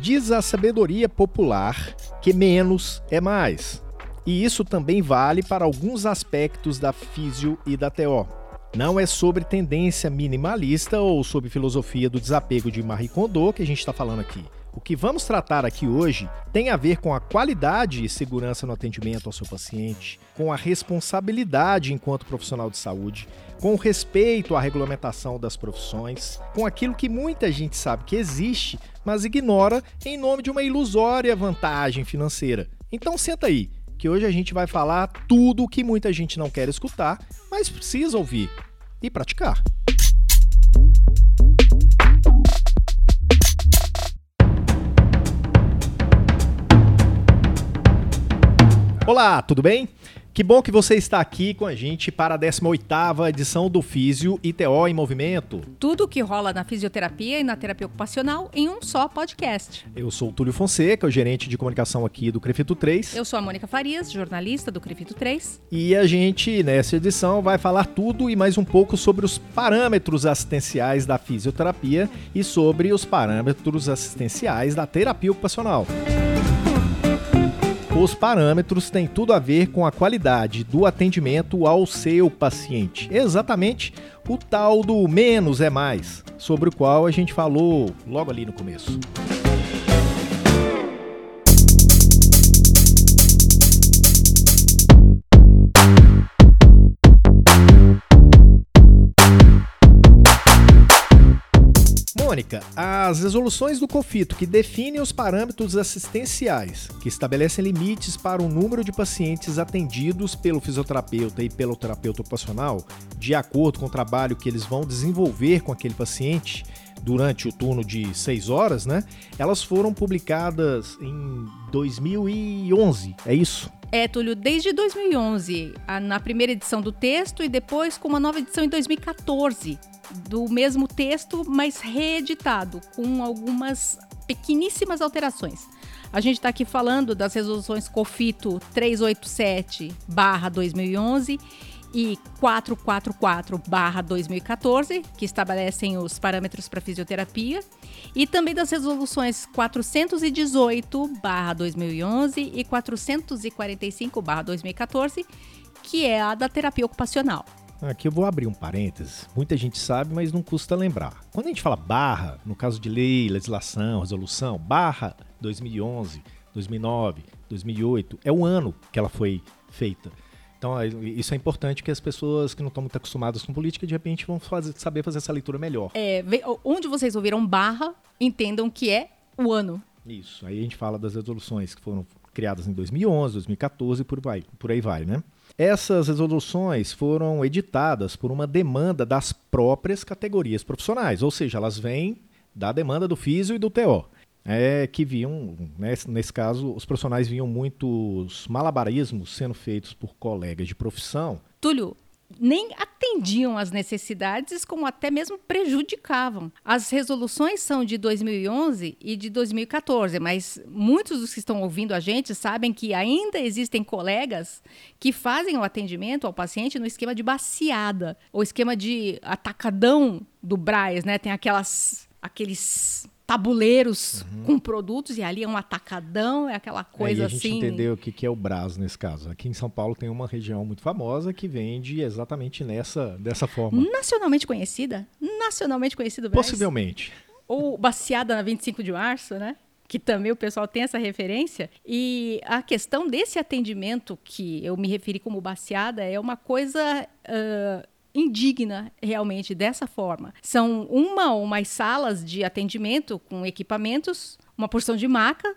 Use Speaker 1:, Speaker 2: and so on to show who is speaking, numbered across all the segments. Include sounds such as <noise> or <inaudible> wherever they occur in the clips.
Speaker 1: Diz a sabedoria popular que menos é mais. E isso também vale para alguns aspectos da físio e da TO. Não é sobre tendência minimalista ou sobre filosofia do desapego de Marie Kondo que a gente está falando aqui. O que vamos tratar aqui hoje tem a ver com a qualidade e segurança no atendimento ao seu paciente, com a responsabilidade enquanto profissional de saúde, com o respeito à regulamentação das profissões, com aquilo que muita gente sabe que existe, mas ignora em nome de uma ilusória vantagem financeira. Então senta aí, que hoje a gente vai falar tudo o que muita gente não quer escutar, mas precisa ouvir e praticar. Olá, tudo bem? Que bom que você está aqui com a gente para a 18ª edição do Físio ITO em Movimento.
Speaker 2: Tudo o que rola na fisioterapia e na terapia ocupacional em um só podcast.
Speaker 1: Eu sou o Túlio Fonseca, o gerente de comunicação aqui do Crefito 3.
Speaker 2: Eu sou a Mônica Farias, jornalista do Crefito 3.
Speaker 1: E a gente, nessa edição, vai falar tudo e mais um pouco sobre os parâmetros assistenciais da fisioterapia e sobre os parâmetros assistenciais da terapia ocupacional. Os parâmetros têm tudo a ver com a qualidade do atendimento ao seu paciente. Exatamente o tal do menos é mais, sobre o qual a gente falou logo ali no começo. As resoluções do COFITO que definem os parâmetros assistenciais, que estabelecem limites para o número de pacientes atendidos pelo fisioterapeuta e pelo terapeuta ocupacional, de acordo com o trabalho que eles vão desenvolver com aquele paciente durante o turno de seis horas, né? Elas foram publicadas em 2011, é isso?
Speaker 2: É, Túlio, desde 2011, na primeira edição do texto e depois com uma nova edição em 2014 do mesmo texto, mas reeditado, com algumas pequeníssimas alterações. A gente está aqui falando das resoluções COFITO 387-2011 e 444-2014, que estabelecem os parâmetros para fisioterapia, e também das resoluções 418-2011 e 445-2014, que é a da terapia ocupacional.
Speaker 1: Aqui eu vou abrir um parênteses. Muita gente sabe, mas não custa lembrar. Quando a gente fala barra, no caso de lei, legislação, resolução, barra 2011, 2009, 2008, é o ano que ela foi feita. Então, é, isso é importante que as pessoas que não estão muito acostumadas com política, de repente, vão fazer, saber fazer essa leitura melhor.
Speaker 2: É, onde vocês ouviram barra, entendam que é o ano.
Speaker 1: Isso. Aí a gente fala das resoluções que foram criadas em 2011, 2014 e por, por aí vai, né? Essas resoluções foram editadas por uma demanda das próprias categorias profissionais, ou seja, elas vêm da demanda do físio e do TO. É que viam, né, nesse caso, os profissionais viam muitos malabarismos sendo feitos por colegas de profissão.
Speaker 2: Túlio, nem atendiam às necessidades, como até mesmo prejudicavam. As resoluções são de 2011 e de 2014, mas muitos dos que estão ouvindo a gente sabem que ainda existem colegas que fazem o atendimento ao paciente no esquema de baciada, ou esquema de atacadão do Braz, né? Tem aquelas aqueles tabuleiros uhum. com produtos e ali é um atacadão, é aquela coisa
Speaker 1: é,
Speaker 2: a gente
Speaker 1: assim. entendeu o que, que é o Brás nesse caso. Aqui em São Paulo tem uma região muito famosa que vende exatamente nessa dessa forma.
Speaker 2: Nacionalmente conhecida? Nacionalmente conhecido Brás?
Speaker 1: Possivelmente.
Speaker 2: Ou baseada na 25 de março, né? que também o pessoal tem essa referência. E a questão desse atendimento que eu me referi como baseada é uma coisa uh, indigna realmente dessa forma. São uma ou mais salas de atendimento com equipamentos, uma porção de maca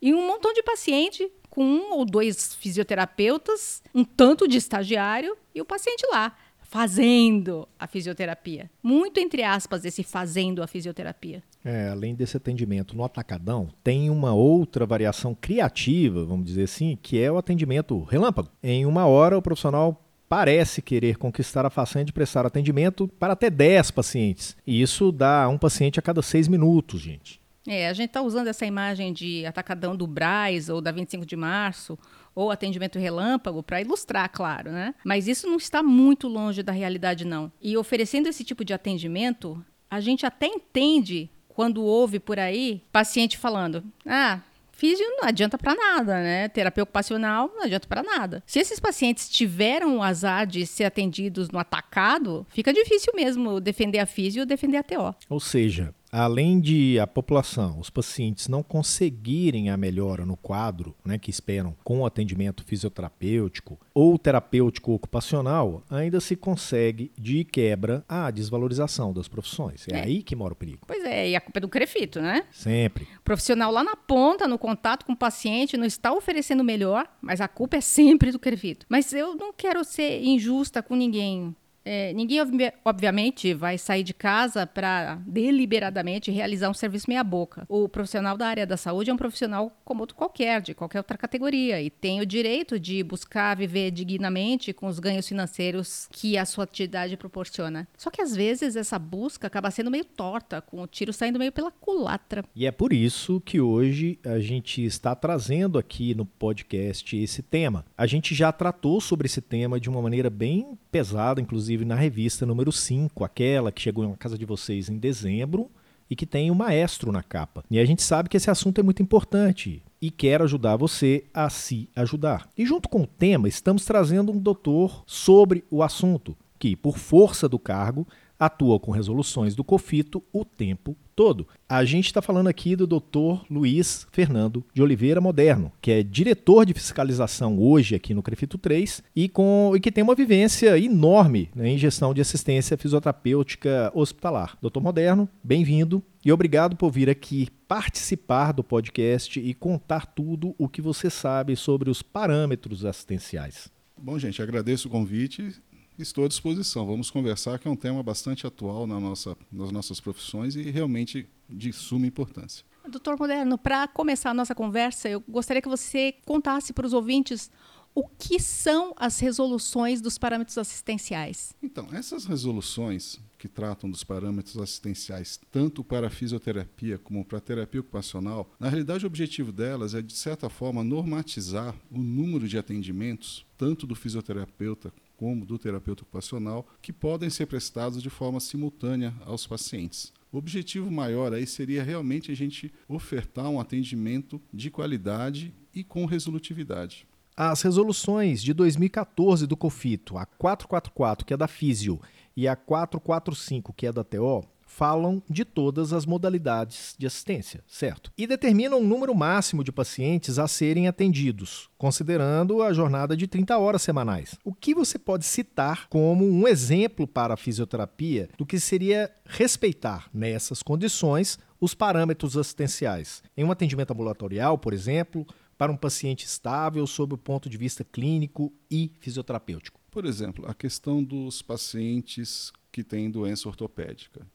Speaker 2: e um montão de paciente com um ou dois fisioterapeutas, um tanto de estagiário e o paciente lá fazendo a fisioterapia. Muito entre aspas esse fazendo a fisioterapia.
Speaker 1: É, além desse atendimento no atacadão, tem uma outra variação criativa, vamos dizer assim, que é o atendimento relâmpago. Em uma hora, o profissional parece querer conquistar a façanha de prestar atendimento para até 10 pacientes. E isso dá um paciente a cada 6 minutos, gente.
Speaker 2: É, a gente está usando essa imagem de atacadão do Braz ou da 25 de março ou atendimento relâmpago, para ilustrar, claro, né? Mas isso não está muito longe da realidade, não. E oferecendo esse tipo de atendimento, a gente até entende quando ouve por aí paciente falando: ah, Físio não adianta para nada, né? Terapia ocupacional não adianta para nada. Se esses pacientes tiveram o azar de ser atendidos no atacado, fica difícil mesmo defender a físio ou defender a TO.
Speaker 1: Ou seja, além de a população, os pacientes não conseguirem a melhora no quadro né, que esperam com o atendimento fisioterapêutico ou terapêutico ocupacional, ainda se consegue de quebra a desvalorização das profissões. É, é, aí que mora o perigo.
Speaker 2: Pois é, e a culpa é do crefito, né?
Speaker 1: Sempre.
Speaker 2: O profissional lá na ponta, no contato com o paciente, não está oferecendo melhor, mas a culpa é sempre do crefito. Mas eu não quero ser injusta com ninguém. É, ninguém, obviamente, vai sair de casa para deliberadamente realizar um serviço meia-boca. O profissional da área da saúde é um profissional como outro qualquer, de qualquer outra categoria, e tem o direito de buscar viver dignamente com os ganhos financeiros que a sua atividade proporciona. Só que às vezes essa busca acaba sendo meio torta, com o tiro saindo meio pela culatra.
Speaker 1: E é por isso que hoje a gente está trazendo aqui no podcast esse tema. A gente já tratou sobre esse tema de uma maneira bem pesada, inclusive inclusive na revista número 5, aquela que chegou na casa de vocês em dezembro e que tem o maestro na capa. E a gente sabe que esse assunto é muito importante e quer ajudar você a se ajudar. E junto com o tema, estamos trazendo um doutor sobre o assunto, que, por força do cargo, atua com resoluções do COFITO o tempo todo. A gente está falando aqui do Dr. Luiz Fernando de Oliveira Moderno, que é diretor de fiscalização hoje aqui no CREFITO 3 e, com, e que tem uma vivência enorme né, em gestão de assistência fisioterapêutica hospitalar. Doutor Moderno, bem-vindo e obrigado por vir aqui participar do podcast e contar tudo o que você sabe sobre os parâmetros assistenciais.
Speaker 3: Bom, gente, agradeço o convite Estou à disposição. Vamos conversar, que é um tema bastante atual na nossa, nas nossas profissões e realmente de suma importância.
Speaker 2: Doutor Moderno, para começar a nossa conversa, eu gostaria que você contasse para os ouvintes o que são as resoluções dos parâmetros assistenciais.
Speaker 3: Então, essas resoluções que tratam dos parâmetros assistenciais, tanto para a fisioterapia como para a terapia ocupacional, na realidade o objetivo delas é, de certa forma, normatizar o número de atendimentos, tanto do fisioterapeuta como do terapeuta ocupacional, que podem ser prestados de forma simultânea aos pacientes. O objetivo maior aí seria realmente a gente ofertar um atendimento de qualidade e com resolutividade.
Speaker 1: As resoluções de 2014 do COFITO, a 444, que é da Físio, e a 445, que é da TO, falam de todas as modalidades de assistência, certo? E determinam um número máximo de pacientes a serem atendidos, considerando a jornada de 30 horas semanais. O que você pode citar como um exemplo para a fisioterapia do que seria respeitar nessas condições os parâmetros assistenciais? Em um atendimento ambulatorial, por exemplo, para um paciente estável sob o ponto de vista clínico e fisioterapêutico?
Speaker 3: Por exemplo, a questão dos pacientes que têm doença ortopédica.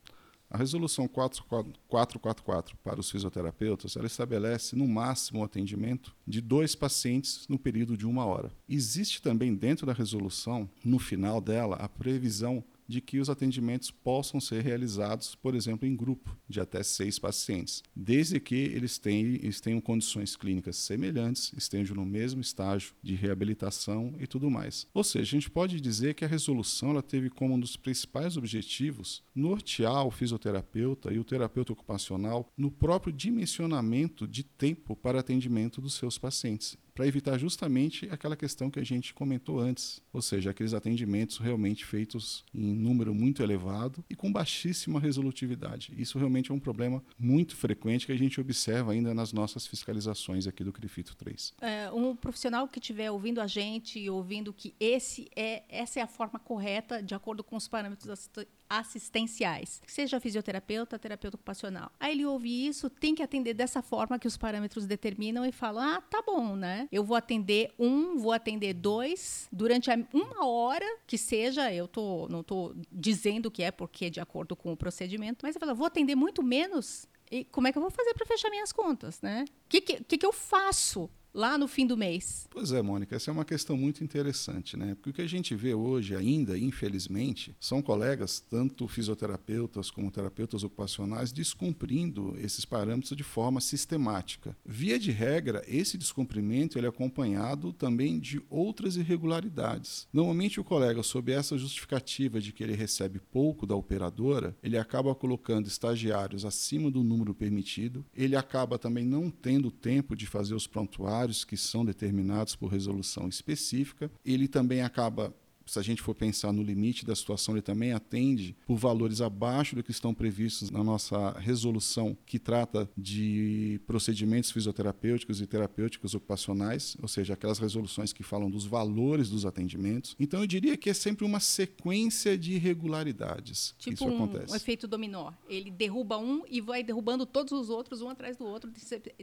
Speaker 3: A resolução 444 para os fisioterapeutas, ela estabelece no máximo o atendimento de dois pacientes no período de uma hora. Existe também dentro da resolução, no final dela, a previsão de que os atendimentos possam ser realizados, por exemplo, em grupo de até seis pacientes, desde que eles tenham, eles tenham condições clínicas semelhantes, estejam no mesmo estágio de reabilitação e tudo mais. Ou seja, a gente pode dizer que a resolução ela teve como um dos principais objetivos nortear o fisioterapeuta e o terapeuta ocupacional no próprio dimensionamento de tempo para atendimento dos seus pacientes para evitar justamente aquela questão que a gente comentou antes, ou seja, aqueles atendimentos realmente feitos em número muito elevado e com baixíssima resolutividade. Isso realmente é um problema muito frequente que a gente observa ainda nas nossas fiscalizações aqui do CRIFITO 3.
Speaker 2: É, um profissional que estiver ouvindo a gente e ouvindo que esse é, essa é a forma correta, de acordo com os parâmetros assistenciais, seja fisioterapeuta, terapeuta ocupacional. Aí ele ouve isso, tem que atender dessa forma que os parâmetros determinam e fala: ah, tá bom, né? Eu vou atender um, vou atender dois, durante uma hora que seja, eu tô, não estou dizendo que é porque é de acordo com o procedimento, mas eu falo, vou atender muito menos e como é que eu vou fazer para fechar minhas contas, né? O que, que, que, eu faço lá no fim do mês?
Speaker 3: Pois é, Mônica, essa é uma questão muito interessante, né? Porque o que a gente vê hoje ainda, infelizmente, são colegas, tanto fisioterapeutas como terapeutas ocupacionais, descumprindo esses parâmetros de forma sistemática. Via de regra, esse descumprimento ele é acompanhado também de outras irregularidades. Normalmente o colega, sob essa justificativa de que ele recebe pouco da operadora, ele acaba colocando estagiários acima do número permitido, ele acaba também não tendo tempo de fazer os prontuários que são determinados por resolução específica, ele também acaba se a gente for pensar no limite da situação, ele também atende por valores abaixo do que estão previstos na nossa resolução, que trata de procedimentos fisioterapêuticos e terapêuticos ocupacionais, ou seja, aquelas resoluções que falam dos valores dos atendimentos. Então, eu diria que é sempre uma sequência de irregularidades
Speaker 2: tipo
Speaker 3: que isso
Speaker 2: um,
Speaker 3: acontece.
Speaker 2: um efeito dominó. Ele derruba um e vai derrubando todos os outros, um atrás do outro,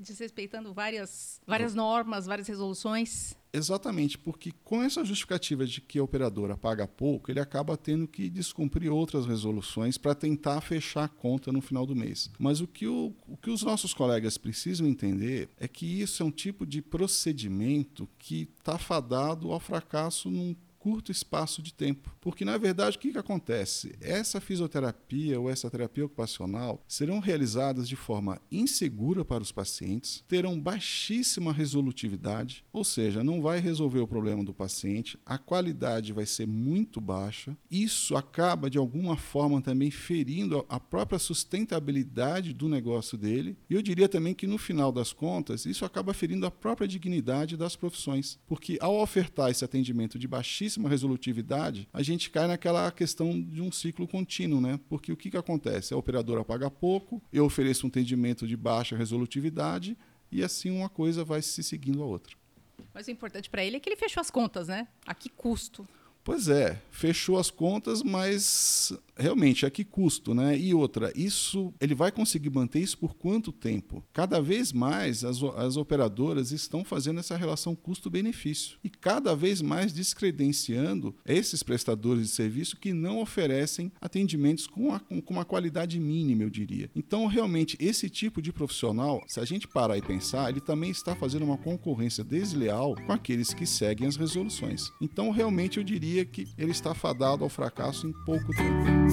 Speaker 2: desrespeitando várias, várias normas, várias resoluções.
Speaker 3: Exatamente, porque com essa justificativa de que a operadora paga pouco, ele acaba tendo que descumprir outras resoluções para tentar fechar a conta no final do mês. Mas o que, o, o que os nossos colegas precisam entender é que isso é um tipo de procedimento que está fadado ao fracasso num curto espaço de tempo. Porque, na verdade, o que, que acontece? Essa fisioterapia ou essa terapia ocupacional serão realizadas de forma insegura para os pacientes, terão baixíssima resolutividade, ou seja, não vai resolver o problema do paciente, a qualidade vai ser muito baixa. Isso acaba, de alguma forma, também ferindo a própria sustentabilidade do negócio dele. E eu diria também que, no final das contas, isso acaba ferindo a própria dignidade das profissões. Porque, ao ofertar esse atendimento de baixíssima baixíssima resolutividade, a gente cai naquela questão de um ciclo contínuo, né? Porque o que, que acontece? A operadora paga pouco, eu ofereço um atendimento de baixa resolutividade e assim uma coisa vai se seguindo a outra.
Speaker 2: Mas o importante para ele é que ele fechou as contas, né? A que custo?
Speaker 3: Pois é, fechou as contas, mas realmente a que custo, né? E outra, isso ele vai conseguir manter isso por quanto tempo? Cada vez mais as, as operadoras estão fazendo essa relação custo-benefício e cada vez mais descredenciando esses prestadores de serviço que não oferecem atendimentos com, a, com uma qualidade mínima, eu diria. Então, realmente, esse tipo de profissional, se a gente parar e pensar, ele também está fazendo uma concorrência desleal com aqueles que seguem as resoluções. Então, realmente, eu diria que ele está fadado ao fracasso em pouco tempo.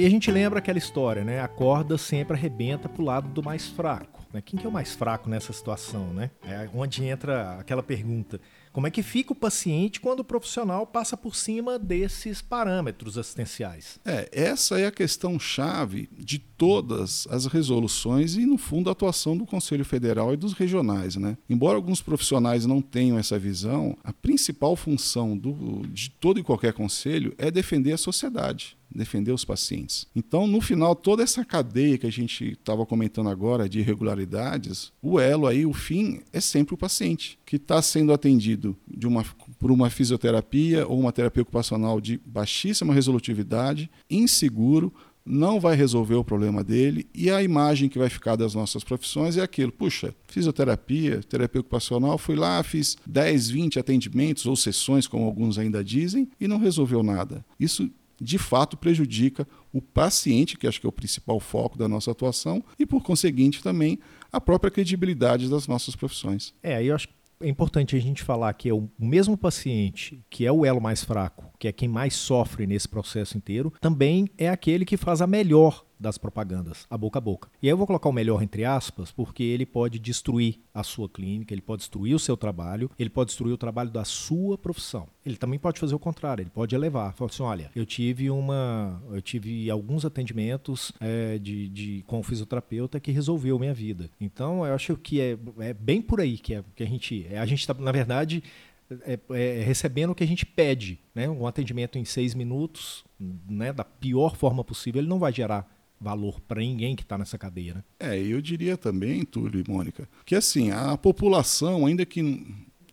Speaker 1: Aí a gente lembra aquela história, né? A corda sempre arrebenta pro lado do mais fraco. Né? Quem que é o mais fraco nessa situação, né? É onde entra aquela pergunta: como é que fica o paciente quando o profissional passa por cima desses parâmetros assistenciais?
Speaker 3: É, essa é a questão chave de todas as resoluções e, no fundo, a atuação do Conselho Federal e dos regionais. Né? Embora alguns profissionais não tenham essa visão, a principal função do, de todo e qualquer conselho é defender a sociedade defender os pacientes. Então, no final, toda essa cadeia que a gente estava comentando agora de irregularidades, o elo aí, o fim, é sempre o paciente, que está sendo atendido de uma, por uma fisioterapia ou uma terapia ocupacional de baixíssima resolutividade, inseguro, não vai resolver o problema dele e a imagem que vai ficar das nossas profissões é aquilo, puxa, fisioterapia, terapia ocupacional, fui lá, fiz 10, 20 atendimentos ou sessões, como alguns ainda dizem, e não resolveu nada. Isso de fato prejudica o paciente, que acho que é o principal foco da nossa atuação, e por conseguinte também a própria credibilidade das nossas profissões.
Speaker 1: É, aí eu acho que é importante a gente falar que é o mesmo paciente, que é o elo mais fraco, que é quem mais sofre nesse processo inteiro, também é aquele que faz a melhor das propagandas, a boca a boca. E aí eu vou colocar o melhor entre aspas, porque ele pode destruir a sua clínica, ele pode destruir o seu trabalho, ele pode destruir o trabalho da sua profissão. Ele também pode fazer o contrário, ele pode elevar, falar assim, olha, eu tive uma, eu tive alguns atendimentos é, de, de com o fisioterapeuta que resolveu minha vida. Então eu acho que é, é bem por aí que, é, que a gente, é, a gente está na verdade é, é, recebendo o que a gente pede, né? Um atendimento em seis minutos, né? Da pior forma possível, ele não vai gerar valor para ninguém que está nessa cadeia. Né?
Speaker 3: É, eu diria também, Túlio e Mônica, que assim, a população, ainda que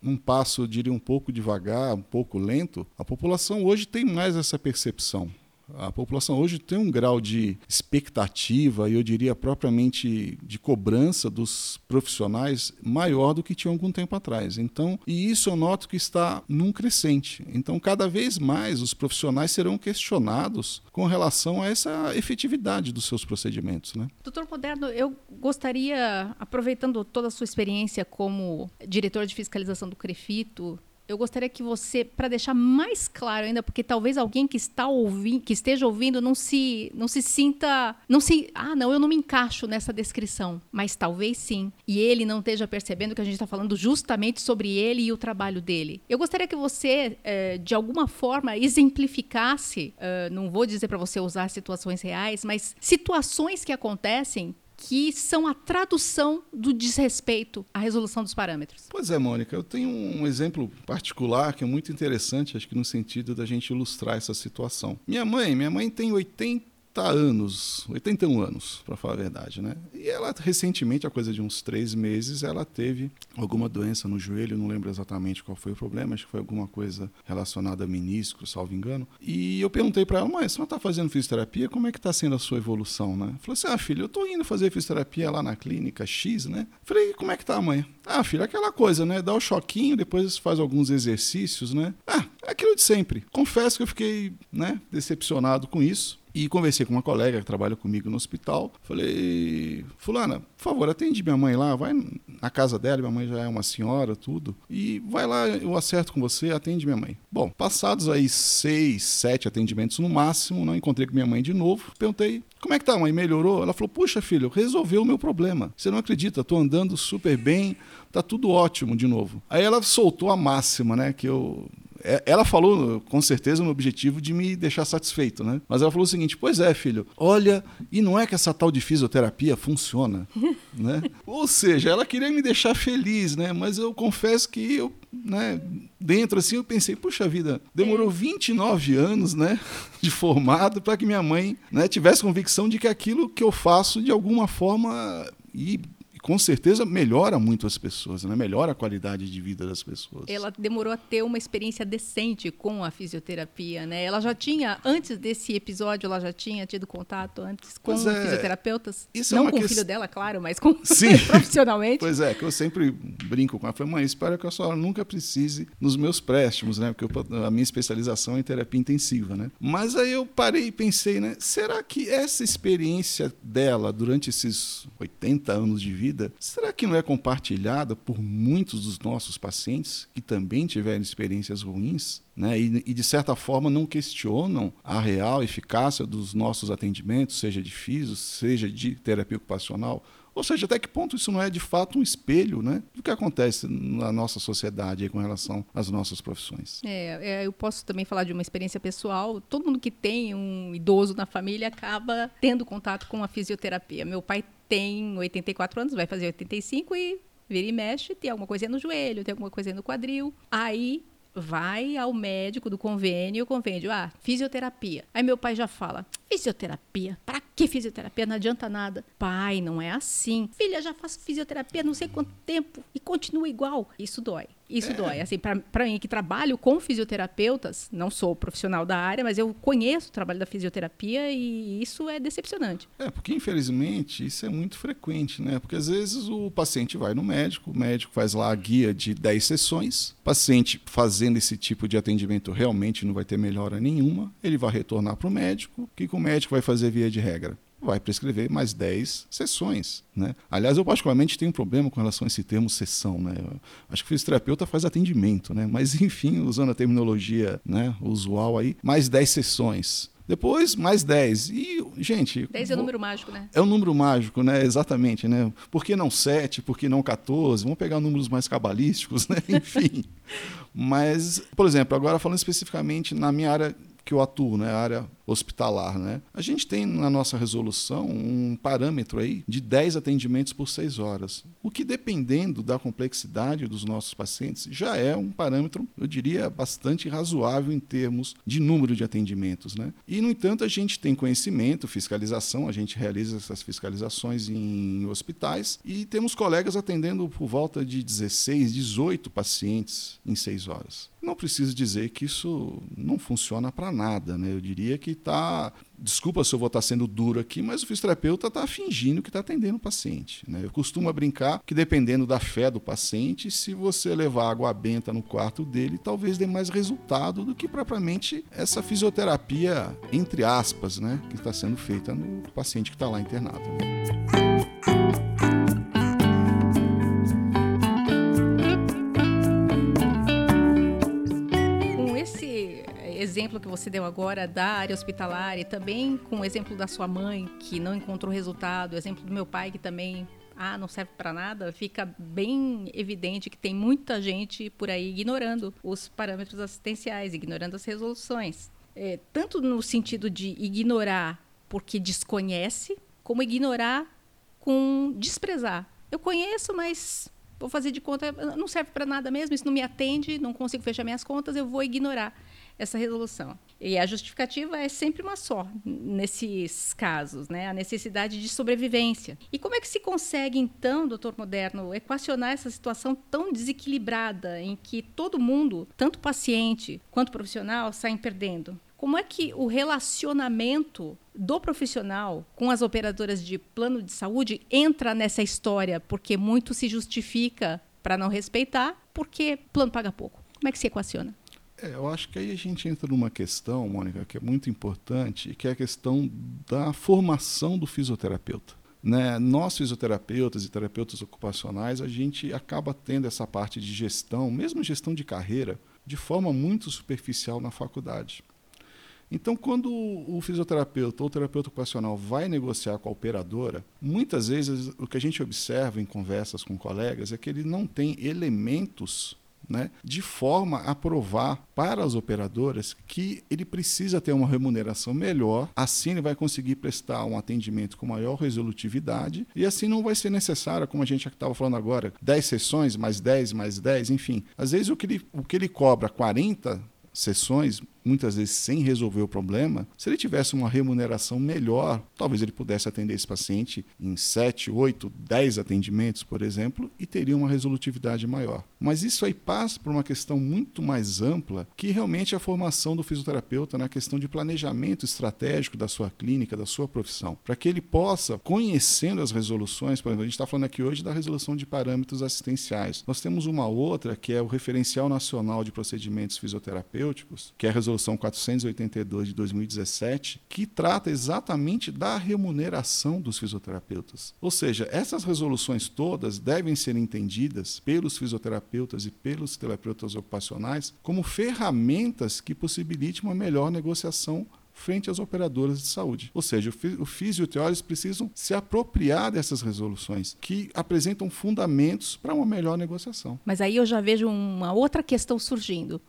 Speaker 3: num passo, eu diria, um pouco devagar, um pouco lento, a população hoje tem mais essa percepção. A população hoje tem um grau de expectativa e eu diria propriamente de cobrança dos profissionais maior do que tinha algum tempo atrás. Então, e isso eu noto que está num crescente. Então, cada vez mais os profissionais serão questionados com relação a essa efetividade dos seus procedimentos, né?
Speaker 2: Doutor Moderno, eu gostaria, aproveitando toda a sua experiência como diretor de fiscalização do CREFITO, eu gostaria que você, para deixar mais claro ainda, porque talvez alguém que está ouvindo, que esteja ouvindo, não se, não se sinta, não se, ah, não, eu não me encaixo nessa descrição, mas talvez sim, e ele não esteja percebendo que a gente está falando justamente sobre ele e o trabalho dele. Eu gostaria que você, eh, de alguma forma, exemplificasse, eh, não vou dizer para você usar situações reais, mas situações que acontecem que são a tradução do desrespeito à resolução dos parâmetros.
Speaker 3: Pois é, Mônica, eu tenho um exemplo particular que é muito interessante, acho que no sentido da gente ilustrar essa situação. Minha mãe, minha mãe tem 80 anos, 81 anos, para falar a verdade, né? E ela recentemente, a coisa de uns três meses, ela teve alguma doença no joelho, não lembro exatamente qual foi o problema, acho que foi alguma coisa relacionada a menisco, salvo engano. E eu perguntei para ela, mas você não está fazendo fisioterapia? Como é que está sendo a sua evolução, né? Falou assim, ah, filho, eu estou indo fazer fisioterapia lá na clínica X, né? Falei, como é que tá, mãe? Ah, filho, aquela coisa, né? Dá o choquinho, depois faz alguns exercícios, né? Ah, é aquilo de sempre. Confesso que eu fiquei, né, decepcionado com isso. E conversei com uma colega que trabalha comigo no hospital. Falei, Fulana, por favor, atende minha mãe lá, vai na casa dela, minha mãe já é uma senhora, tudo. E vai lá, eu acerto com você, atende minha mãe. Bom, passados aí seis, sete atendimentos no máximo, não encontrei com minha mãe de novo. Perguntei, como é que tá, mãe? Melhorou? Ela falou, puxa, filho, resolveu o meu problema. Você não acredita, tô andando super bem, tá tudo ótimo de novo. Aí ela soltou a máxima, né, que eu ela falou, com certeza, no objetivo de me deixar satisfeito, né? Mas ela falou o seguinte: pois é, filho, olha, e não é que essa tal de fisioterapia funciona, <laughs> né? Ou seja, ela queria me deixar feliz, né? Mas eu confesso que eu, né, dentro assim, eu pensei, puxa vida, demorou 29 é. anos, né, <laughs> de formado para que minha mãe, né, tivesse convicção de que aquilo que eu faço de alguma forma e com certeza melhora muito as pessoas, né? melhora a qualidade de vida das pessoas.
Speaker 2: Ela demorou a ter uma experiência decente com a fisioterapia, né? Ela já tinha, antes desse episódio, ela já tinha tido contato antes com é, fisioterapeutas? Isso é Não é com o filho dela, claro, mas com Sim. <laughs> profissionalmente.
Speaker 3: Pois é, que eu sempre brinco com ela. Falei, mãe, espero que a senhora nunca precise nos meus préstimos, né? Porque eu, a minha especialização é em terapia intensiva, né? Mas aí eu parei e pensei, né? Será que essa experiência dela durante esses 80 anos de vida vida, será que não é compartilhada por muitos dos nossos pacientes que também tiveram experiências ruins? Né, e, e, de certa forma não questionam a real eficácia dos nossos atendimentos, seja de físico, seja de terapia ocupacional, ou seja, até que ponto isso não é de fato um espelho né, do que acontece na nossa sociedade com relação às nossas profissões.
Speaker 2: É, é, eu posso também falar de uma experiência pessoal. Todo mundo que tem um idoso na família acaba tendo contato com a fisioterapia. Meu pai tem 84 anos, vai fazer 85 e vira e mexe, tem alguma coisa no joelho, tem alguma coisa no quadril. Aí vai ao médico do convênio, o convênio, ah, fisioterapia. Aí meu pai já fala: fisioterapia? Para que fisioterapia? Não adianta nada. Pai, não é assim. Filha, já faço fisioterapia não sei quanto tempo e continua igual. Isso dói. Isso é. dói. Assim, para mim, que trabalho com fisioterapeutas, não sou profissional da área, mas eu conheço o trabalho da fisioterapia e isso é decepcionante.
Speaker 3: É, porque infelizmente isso é muito frequente, né? Porque às vezes o paciente vai no médico, o médico faz lá a guia de 10 sessões, o paciente fazendo esse tipo de atendimento realmente não vai ter melhora nenhuma, ele vai retornar para o médico, o que o médico vai fazer via de regra? Vai prescrever mais 10 sessões. Né? Aliás, eu particularmente tenho um problema com relação a esse termo sessão. Né? Eu acho que o fisioterapeuta faz atendimento, né? mas <laughs> enfim, usando a terminologia né, usual aí, mais 10 sessões. Depois, mais 10. E, gente.
Speaker 2: 10 é o número mágico, né?
Speaker 3: É o número mágico, né? Exatamente, né? Por que não 7? Por que não 14? Vamos pegar números mais cabalísticos, né? <laughs> Enfim. Mas, por exemplo, agora falando especificamente na minha área que eu atuo, né, a área hospitalar. Né? A gente tem na nossa resolução um parâmetro aí de 10 atendimentos por 6 horas, o que dependendo da complexidade dos nossos pacientes já é um parâmetro, eu diria, bastante razoável em termos de número de atendimentos. Né? E, no entanto, a gente tem conhecimento, fiscalização, a gente realiza essas fiscalizações em hospitais e temos colegas atendendo por volta de 16, 18 pacientes em 6 horas. Não preciso dizer que isso não funciona para nada, né? Eu diria que está Desculpa se eu vou estar sendo duro aqui, mas o fisioterapeuta está fingindo que está atendendo o paciente. Né? Eu costumo brincar que, dependendo da fé do paciente, se você levar água benta no quarto dele, talvez dê mais resultado do que propriamente essa fisioterapia, entre aspas, né, que está sendo feita no paciente que está lá internado.
Speaker 2: Exemplo que você deu agora da área hospitalar e também com o exemplo da sua mãe que não encontrou resultado, o exemplo do meu pai que também ah, não serve para nada, fica bem evidente que tem muita gente por aí ignorando os parâmetros assistenciais, ignorando as resoluções. É, tanto no sentido de ignorar porque desconhece, como ignorar com desprezar. Eu conheço, mas vou fazer de conta, não serve para nada mesmo, isso não me atende, não consigo fechar minhas contas, eu vou ignorar essa resolução. E a justificativa é sempre uma só nesses casos, né? A necessidade de sobrevivência. E como é que se consegue então, doutor Moderno, equacionar essa situação tão desequilibrada em que todo mundo, tanto paciente quanto profissional, saem perdendo? Como é que o relacionamento do profissional com as operadoras de plano de saúde entra nessa história? Porque muito se justifica para não respeitar, porque plano paga pouco. Como é que se equaciona?
Speaker 3: É, eu acho que aí a gente entra numa questão, Mônica, que é muito importante, que é a questão da formação do fisioterapeuta. Né? Nós, fisioterapeutas e terapeutas ocupacionais, a gente acaba tendo essa parte de gestão, mesmo gestão de carreira, de forma muito superficial na faculdade. Então, quando o fisioterapeuta ou terapeuta ocupacional vai negociar com a operadora, muitas vezes o que a gente observa em conversas com colegas é que ele não tem elementos né, de forma a provar para as operadoras que ele precisa ter uma remuneração melhor, assim ele vai conseguir prestar um atendimento com maior resolutividade e assim não vai ser necessário, como a gente estava falando agora, 10 sessões, mais 10, mais 10, enfim. Às vezes o que ele, o que ele cobra 40 sessões, muitas vezes sem resolver o problema, se ele tivesse uma remuneração melhor, talvez ele pudesse atender esse paciente em 7, 8, 10 atendimentos, por exemplo, e teria uma resolutividade maior. Mas isso aí passa por uma questão muito mais ampla, que realmente é a formação do fisioterapeuta na questão de planejamento estratégico da sua clínica, da sua profissão, para que ele possa, conhecendo as resoluções, por exemplo, a gente está falando aqui hoje da resolução de parâmetros assistenciais. Nós temos uma outra que é o Referencial Nacional de Procedimentos Fisioterapêuticos, terapêuticos, que é a Resolução 482 de 2017, que trata exatamente da remuneração dos fisioterapeutas. Ou seja, essas resoluções todas devem ser entendidas pelos fisioterapeutas e pelos terapeutas ocupacionais como ferramentas que possibilitem uma melhor negociação frente às operadoras de saúde. Ou seja, o teóricos precisam se apropriar dessas resoluções, que apresentam fundamentos para uma melhor negociação.
Speaker 2: Mas aí eu já vejo uma outra questão surgindo.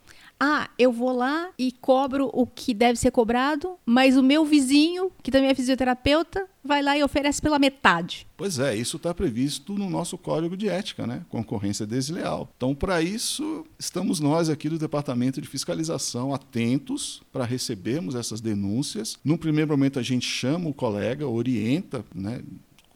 Speaker 2: Ah, eu vou lá e cobro o que deve ser cobrado, mas o meu vizinho, que também é fisioterapeuta, vai lá e oferece pela metade.
Speaker 3: Pois é, isso está previsto no nosso código de ética, né? Concorrência desleal. Então, para isso, estamos nós aqui do Departamento de Fiscalização atentos para recebermos essas denúncias. No primeiro momento, a gente chama o colega, orienta, né?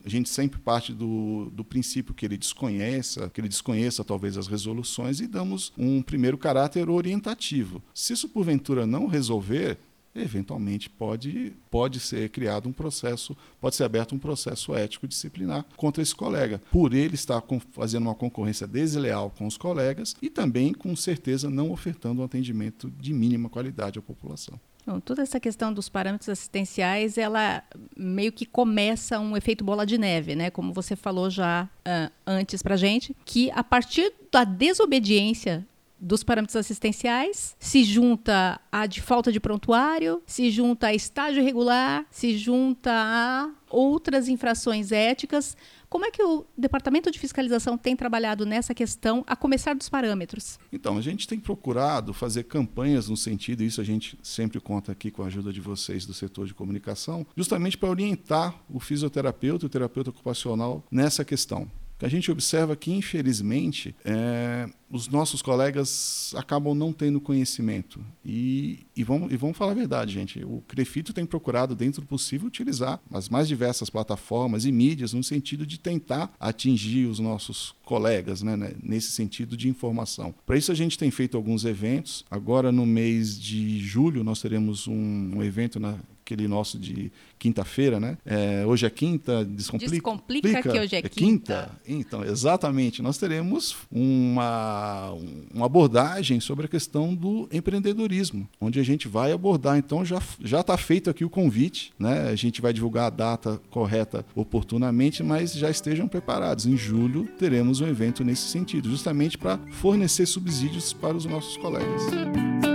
Speaker 3: A gente sempre parte do, do princípio que ele desconheça, que ele desconheça talvez as resoluções e damos um primeiro caráter orientativo. Se isso porventura não resolver, eventualmente pode, pode ser criado um processo, pode ser aberto um processo ético disciplinar contra esse colega, por ele estar fazendo uma concorrência desleal com os colegas e também, com certeza, não ofertando um atendimento de mínima qualidade à população.
Speaker 2: Bom, toda essa questão dos parâmetros assistenciais, ela meio que começa um efeito bola de neve, né? Como você falou já uh, antes para gente, que a partir da desobediência dos parâmetros assistenciais, se junta a de falta de prontuário, se junta a estágio irregular, se junta a outras infrações éticas. Como é que o Departamento de Fiscalização tem trabalhado nessa questão, a começar dos parâmetros?
Speaker 3: Então, a gente tem procurado fazer campanhas no sentido, isso a gente sempre conta aqui com a ajuda de vocês do setor de comunicação, justamente para orientar o fisioterapeuta e o terapeuta ocupacional nessa questão A gente observa que, infelizmente, é, os nossos colegas acabam não tendo conhecimento. E, e, vamos, e vamos falar a verdade, gente. O Crefito tem procurado, dentro do possível, utilizar as mais diversas plataformas e mídias no sentido de tentar atingir os nossos colegas, né, né nesse sentido de informação. Para isso, a gente tem feito alguns eventos. Agora, no mês de julho, nós teremos um, um evento na aquele nosso de quinta-feira, né? É, hoje é quinta, descomplica.
Speaker 2: Descomplica que hoje é, é
Speaker 3: quinta. quinta. Então, exatamente. Nós teremos uma, uma abordagem sobre a questão do empreendedorismo, onde a gente vai abordar. Então, já já está feito aqui o convite, né? A gente vai divulgar a data correta oportunamente, mas já estejam preparados. Em julho teremos um evento nesse sentido, justamente para fornecer subsídios para os nossos colegas.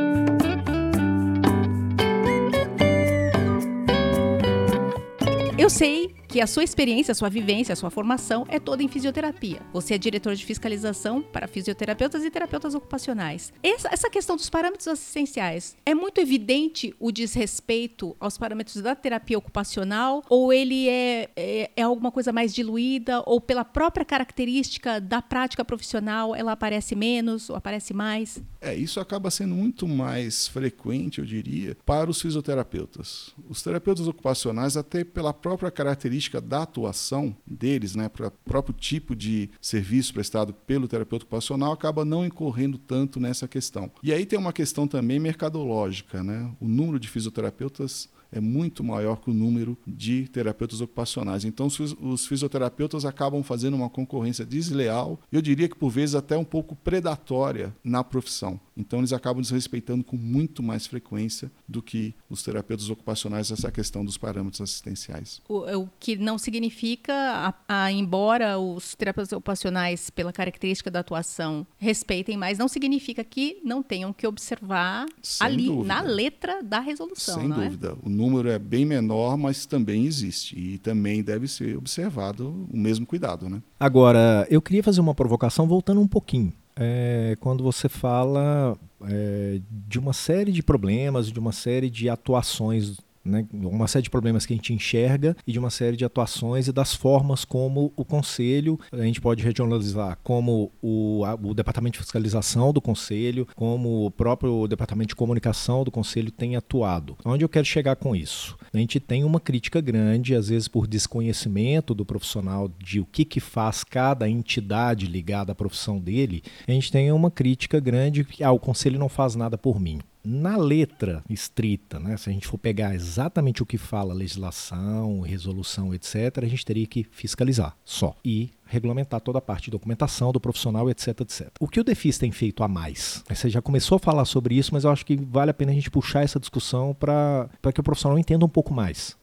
Speaker 2: Eu sei que a sua experiência, a sua vivência, a sua formação é toda em fisioterapia. Você é diretor de fiscalização para fisioterapeutas e terapeutas ocupacionais. Essa, essa questão dos parâmetros assistenciais, é muito evidente o desrespeito aos parâmetros da terapia ocupacional ou ele é, é, é alguma coisa mais diluída ou pela própria característica da prática profissional ela aparece menos ou aparece mais?
Speaker 3: É, isso acaba sendo muito mais frequente, eu diria, para os fisioterapeutas. Os terapeutas ocupacionais, até pela própria característica característica da atuação deles, né, para o próprio tipo de serviço prestado pelo terapeuta ocupacional, acaba não incorrendo tanto nessa questão. E aí tem uma questão também mercadológica, né? O número de fisioterapeutas é muito maior que o número de terapeutas ocupacionais. Então, os fisioterapeutas acabam fazendo uma concorrência desleal, eu diria que por vezes até um pouco predatória na profissão. Então, eles acabam desrespeitando com muito mais frequência do que os terapeutas ocupacionais essa questão dos parâmetros assistenciais.
Speaker 2: O, o que não significa, a, a, embora os terapeutas ocupacionais, pela característica da atuação, respeitem mais, não significa que não tenham que observar Sem ali, dúvida. na letra da resolução.
Speaker 3: Sem
Speaker 2: é?
Speaker 3: dúvida. É? Número é bem menor, mas também existe. E também deve ser observado o mesmo cuidado. Né?
Speaker 1: Agora, eu queria fazer uma provocação voltando um pouquinho é, quando você fala é, de uma série de problemas, de uma série de atuações né, uma série de problemas que a gente enxerga e de uma série de atuações e das formas como o Conselho, a gente pode regionalizar como o, a, o Departamento de Fiscalização do Conselho, como o próprio Departamento de Comunicação do Conselho tem atuado. Onde eu quero chegar com isso? A gente tem uma crítica grande, às vezes por desconhecimento do profissional de o que, que faz cada entidade ligada à profissão dele, a gente tem uma crítica grande que ah, o Conselho não faz nada por mim na letra estrita, né, se a gente for pegar exatamente o que fala legislação, resolução, etc., a gente teria que fiscalizar só e regulamentar toda a parte de documentação do profissional, etc, etc. O que o Defis tem feito a mais? Você já começou a falar sobre isso, mas eu acho que vale a pena a gente puxar essa discussão para que o profissional entenda um pouco mais.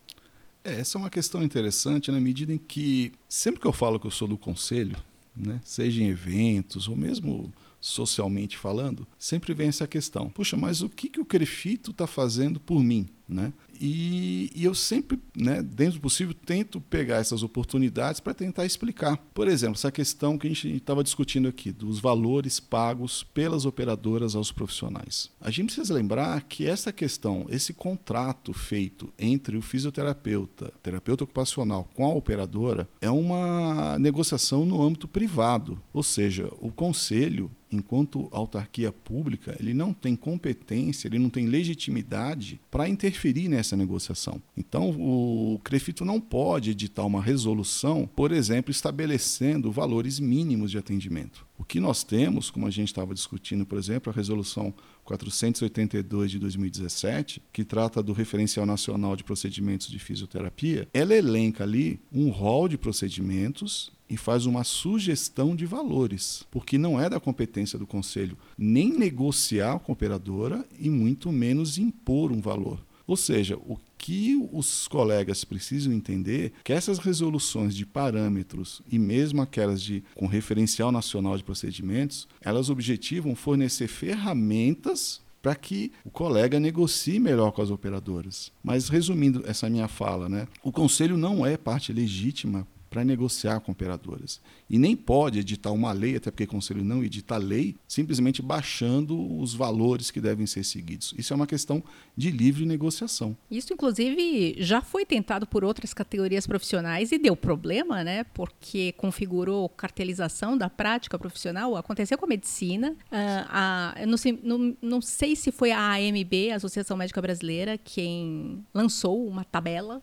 Speaker 3: É, essa é uma questão interessante na medida em que, sempre que eu falo que eu sou do conselho, né, seja em eventos ou mesmo socialmente falando, sempre vem essa questão: puxa, mas o que, que o Crefito está fazendo por mim? Né? E, e, eu sempre, né, dentro do possível, tento pegar essas oportunidades para tentar explicar. Por exemplo, essa questão que a gente estava discutindo aqui, dos valores pagos pelas operadoras aos profissionais. A gente precisa lembrar que essa questão, esse contrato feito entre o fisioterapeuta, terapeuta ocupacional, com a operadora, é uma negociação no âmbito privado. Ou seja, o conselho enquanto autarquia pública, ele não tem competência, ele não tem legitimidade para interferir nessa negociação. Então, o CREFITO não pode editar uma resolução, por exemplo, estabelecendo valores mínimos de atendimento. O que nós temos, como a gente estava discutindo, por exemplo, a resolução 482 de 2017, que trata do referencial nacional de procedimentos de fisioterapia, ela elenca ali um rol de procedimentos e faz uma sugestão de valores, porque não é da competência do conselho nem negociar com a operadora e muito menos impor um valor. Ou seja, o que os colegas precisam entender é que essas resoluções de parâmetros e mesmo aquelas de com referencial nacional de procedimentos, elas objetivam fornecer ferramentas para que o colega negocie melhor com as operadoras. Mas resumindo essa minha fala, né, o conselho não é parte legítima para negociar com operadoras. E nem pode editar uma lei, até porque o Conselho não edita lei, simplesmente baixando os valores que devem ser seguidos. Isso é uma questão de livre negociação.
Speaker 2: Isso, inclusive, já foi tentado por outras categorias profissionais e deu problema, né? Porque configurou cartelização da prática profissional. Aconteceu com a medicina. Uh, a, eu não sei, não, não sei se foi a AMB, a Associação Médica Brasileira, quem lançou uma tabela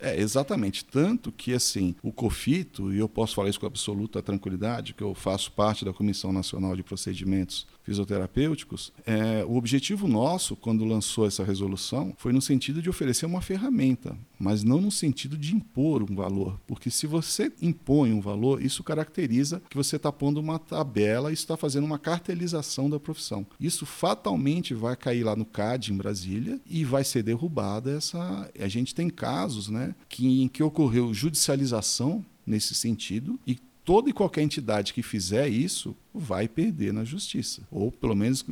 Speaker 3: é, exatamente. Tanto que, assim, o COFITO, e eu posso falar isso com absoluta tranquilidade, que eu faço parte da Comissão Nacional de Procedimentos fisioterapêuticos, é, o objetivo nosso, quando lançou essa resolução, foi no sentido de oferecer uma ferramenta, mas não no sentido de impor um valor. Porque se você impõe um valor, isso caracteriza que você está pondo uma tabela e está fazendo uma cartelização da profissão. Isso fatalmente vai cair lá no CAD em Brasília e vai ser derrubada essa. A gente tem casos né, que, em que ocorreu judicialização nesse sentido e toda e qualquer entidade que fizer isso vai perder na justiça. Ou, pelo menos,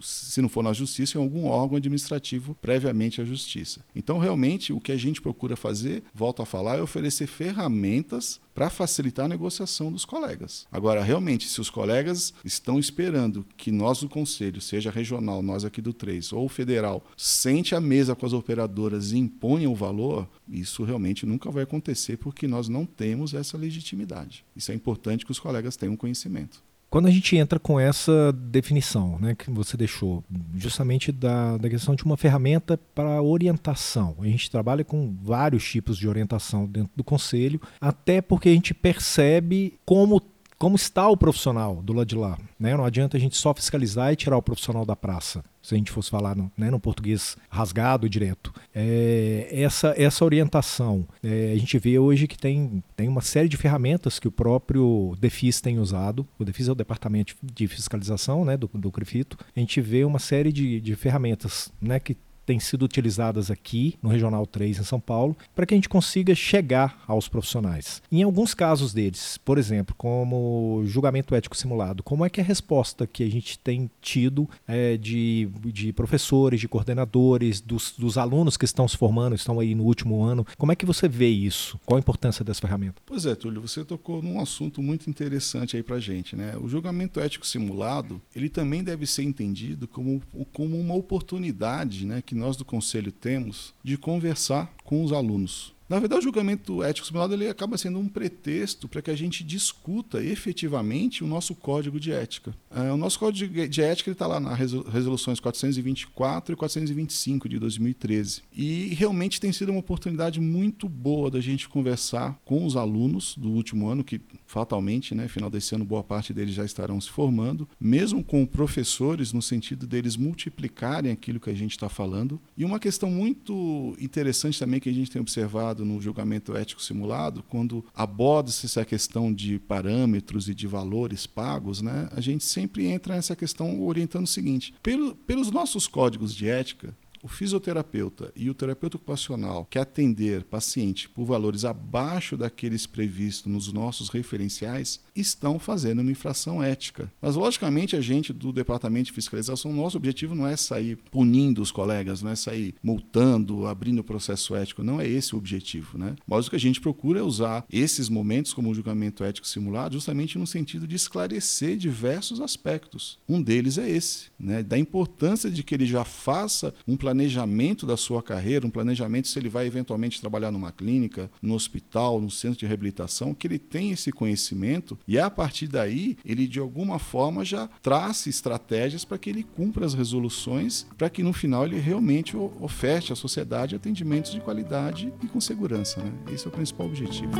Speaker 3: se não for na justiça, em algum órgão administrativo previamente à justiça. Então, realmente, o que a gente procura fazer, volto a falar, é oferecer ferramentas para facilitar a negociação dos colegas. Agora, realmente, se os colegas estão esperando que nós do Conselho, seja regional, nós aqui do 3, ou federal, sente a mesa com as operadoras e imponham o valor, isso realmente nunca vai acontecer porque nós não temos essa legitimidade. Isso é importante que os colegas tenham conhecimento.
Speaker 1: Quando a gente entra com essa definição né, que você deixou, justamente da, da questão de uma ferramenta para orientação, a gente trabalha com vários tipos de orientação dentro do conselho, até porque a gente percebe como como está o profissional do lado de lá. Né? Não adianta a gente só fiscalizar e tirar o profissional da praça, se a gente fosse falar no, né, no português rasgado direto. É, essa, essa orientação, é, a gente vê hoje que tem, tem uma série de ferramentas que o próprio DEFIS tem usado. O DEFIS é o Departamento de Fiscalização né, do, do CREFITO. A gente vê uma série de, de ferramentas né, que têm sido utilizadas aqui no Regional 3 em São Paulo, para que a gente consiga chegar aos profissionais. Em alguns casos deles, por exemplo, como julgamento ético simulado, como é que é a resposta que a gente tem tido é, de, de professores, de coordenadores, dos, dos alunos que estão se formando, estão aí no último ano, como é que você vê isso? Qual a importância dessa ferramenta?
Speaker 3: Pois é, Túlio, você tocou num assunto muito interessante aí para gente, né? O julgamento ético simulado, ele também deve ser entendido como, como uma oportunidade, né, que nós do Conselho temos de conversar com os alunos. Na verdade, o julgamento ético simulado ele acaba sendo um pretexto para que a gente discuta efetivamente o nosso código de ética. É, o nosso código de ética está lá nas resoluções 424 e 425 de 2013. E realmente tem sido uma oportunidade muito boa da gente conversar com os alunos do último ano, que fatalmente, né, final desse ano, boa parte deles já estarão se formando, mesmo com professores, no sentido deles multiplicarem aquilo que a gente está falando. E uma questão muito interessante também que a gente tem observado no julgamento ético simulado, quando aborda-se essa questão de parâmetros e de valores pagos, né, a gente sempre entra nessa questão orientando o seguinte: pelo, pelos nossos códigos de ética, o fisioterapeuta e o terapeuta ocupacional que atender paciente por valores abaixo daqueles previstos nos nossos referenciais estão fazendo uma infração ética. Mas, logicamente, a gente do Departamento de Fiscalização, nosso objetivo não é sair punindo os colegas, não é sair multando, abrindo processo ético, não é esse o objetivo. Né? Mas o que a gente procura é usar esses momentos como julgamento ético simulado justamente no sentido de esclarecer diversos aspectos. Um deles é esse, né? da importância de que ele já faça um planejamento da sua carreira, um planejamento se ele vai eventualmente trabalhar numa clínica, no hospital, no centro de reabilitação, que ele tenha esse conhecimento e a partir daí ele de alguma forma já trace estratégias para que ele cumpra as resoluções, para que no final ele realmente oferte à sociedade atendimentos de qualidade e com segurança. Né? Esse é o principal objetivo.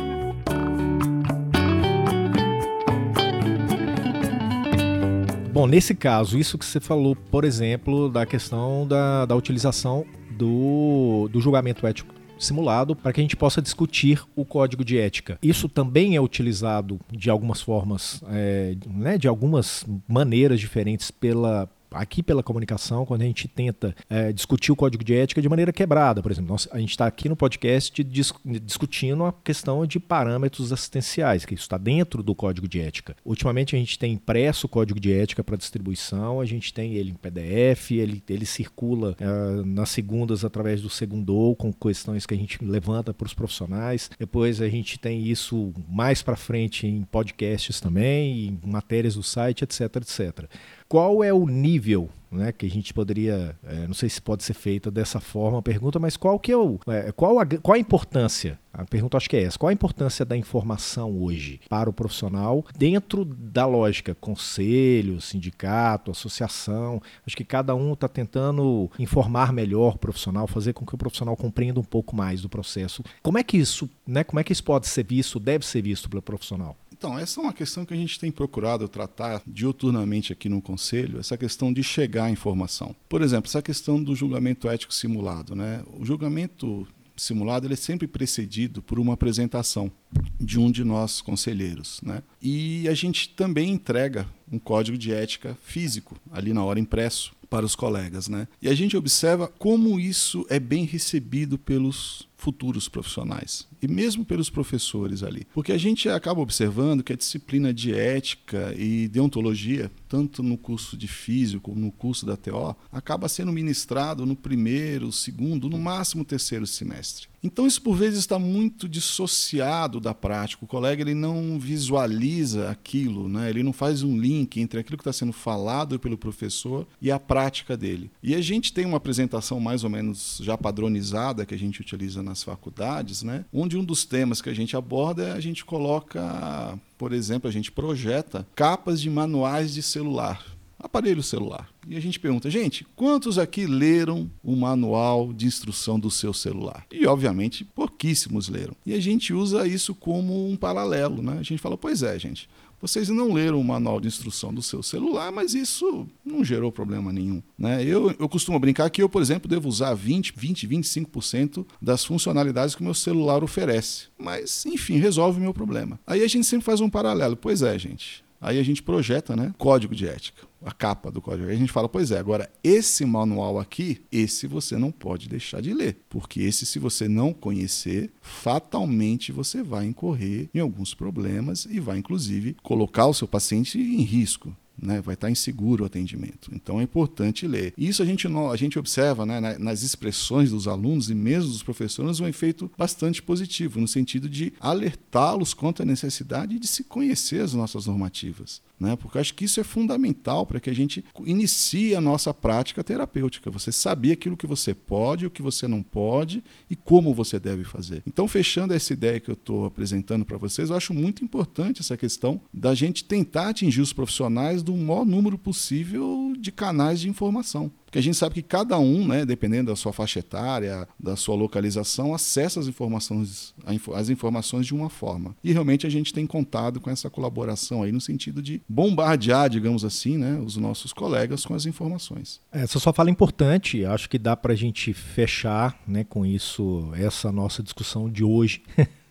Speaker 1: Bom, nesse caso, isso que você falou, por exemplo, da questão da, da utilização do, do julgamento ético simulado para que a gente possa discutir o código de ética. Isso também é utilizado de algumas formas, é, né, de algumas maneiras diferentes pela aqui pela comunicação, quando a gente tenta é, discutir o código de ética de maneira quebrada. Por exemplo, nós, a gente está aqui no podcast dis, discutindo a questão de parâmetros assistenciais, que isso está dentro do código de ética. Ultimamente a gente tem impresso o código de ética para distribuição, a gente tem ele em PDF, ele, ele circula é, nas segundas através do Segundou, com questões que a gente levanta para os profissionais. Depois a gente tem isso mais para frente em podcasts também, em matérias do site, etc, etc. Qual é o nível né, que a gente poderia, é, não sei se pode ser feita dessa forma a pergunta, mas qual que é o, é, qual, a, qual a importância? A pergunta acho que é essa. Qual a importância da informação hoje para o profissional dentro da lógica conselho, sindicato, associação? Acho que cada um está tentando informar melhor o profissional, fazer com que o profissional compreenda um pouco mais do processo. Como é que isso, né, como é que isso pode ser visto, deve ser visto pelo profissional?
Speaker 3: Então, essa é uma questão que a gente tem procurado tratar diuturnamente aqui no Conselho, essa questão de chegar à informação. Por exemplo, essa questão do julgamento ético simulado. Né? O julgamento simulado ele é sempre precedido por uma apresentação de um de nós conselheiros. Né? E a gente também entrega um código de ética físico, ali na hora impresso, para os colegas. Né? E a gente observa como isso é bem recebido pelos futuros profissionais e mesmo pelos professores ali. Porque a gente acaba observando que a disciplina de ética e deontologia, tanto no curso de físico como no curso da TO, acaba sendo ministrado no primeiro, segundo, no máximo terceiro semestre. Então isso por vezes está muito dissociado da prática. O colega ele não visualiza aquilo, né? ele não faz um link entre aquilo que está sendo falado pelo professor e a prática dele. E a gente tem uma apresentação mais ou menos já padronizada que a gente utiliza nas faculdades, né? onde um dos temas que a gente aborda é a gente coloca, por exemplo, a gente projeta capas de manuais de celular aparelho celular. E a gente pergunta, gente, quantos aqui leram o manual de instrução do seu celular? E, obviamente, pouquíssimos leram. E a gente usa isso como um paralelo, né? A gente fala, pois é, gente, vocês não leram o manual de instrução do seu celular, mas isso não gerou problema nenhum. Né? Eu, eu costumo brincar que eu, por exemplo, devo usar 20, 20, 25% das funcionalidades que o meu celular oferece. Mas, enfim, resolve o meu problema. Aí a gente sempre faz um paralelo. Pois é, gente. Aí a gente projeta, né? Código de ética, a capa do código. Aí a gente fala, pois é, agora esse manual aqui, esse você não pode deixar de ler, porque esse se você não conhecer, fatalmente você vai incorrer em alguns problemas e vai inclusive colocar o seu paciente em risco né, vai estar inseguro o atendimento. Então é importante ler. Isso a gente, a gente observa né, nas expressões dos alunos e mesmo dos professores um efeito bastante positivo, no sentido de alertá-los quanto à necessidade de se conhecer as nossas normativas né? porque eu acho que isso é fundamental para que a gente inicie a nossa prática terapêutica. Você saber aquilo que você pode, o que você não pode e como você deve fazer. Então, fechando essa ideia que eu estou apresentando para vocês, eu acho muito importante essa questão da gente tentar atingir os profissionais do maior número possível de canais de informação. Porque a gente sabe que cada um, né, dependendo da sua faixa etária, da sua localização, acessa as informações, as informações de uma forma. E realmente a gente tem contado com essa colaboração aí no sentido de bombardear, digamos assim, né, os nossos colegas com as informações.
Speaker 1: Essa só fala importante, acho que dá para a gente fechar né, com isso essa nossa discussão de hoje. <laughs>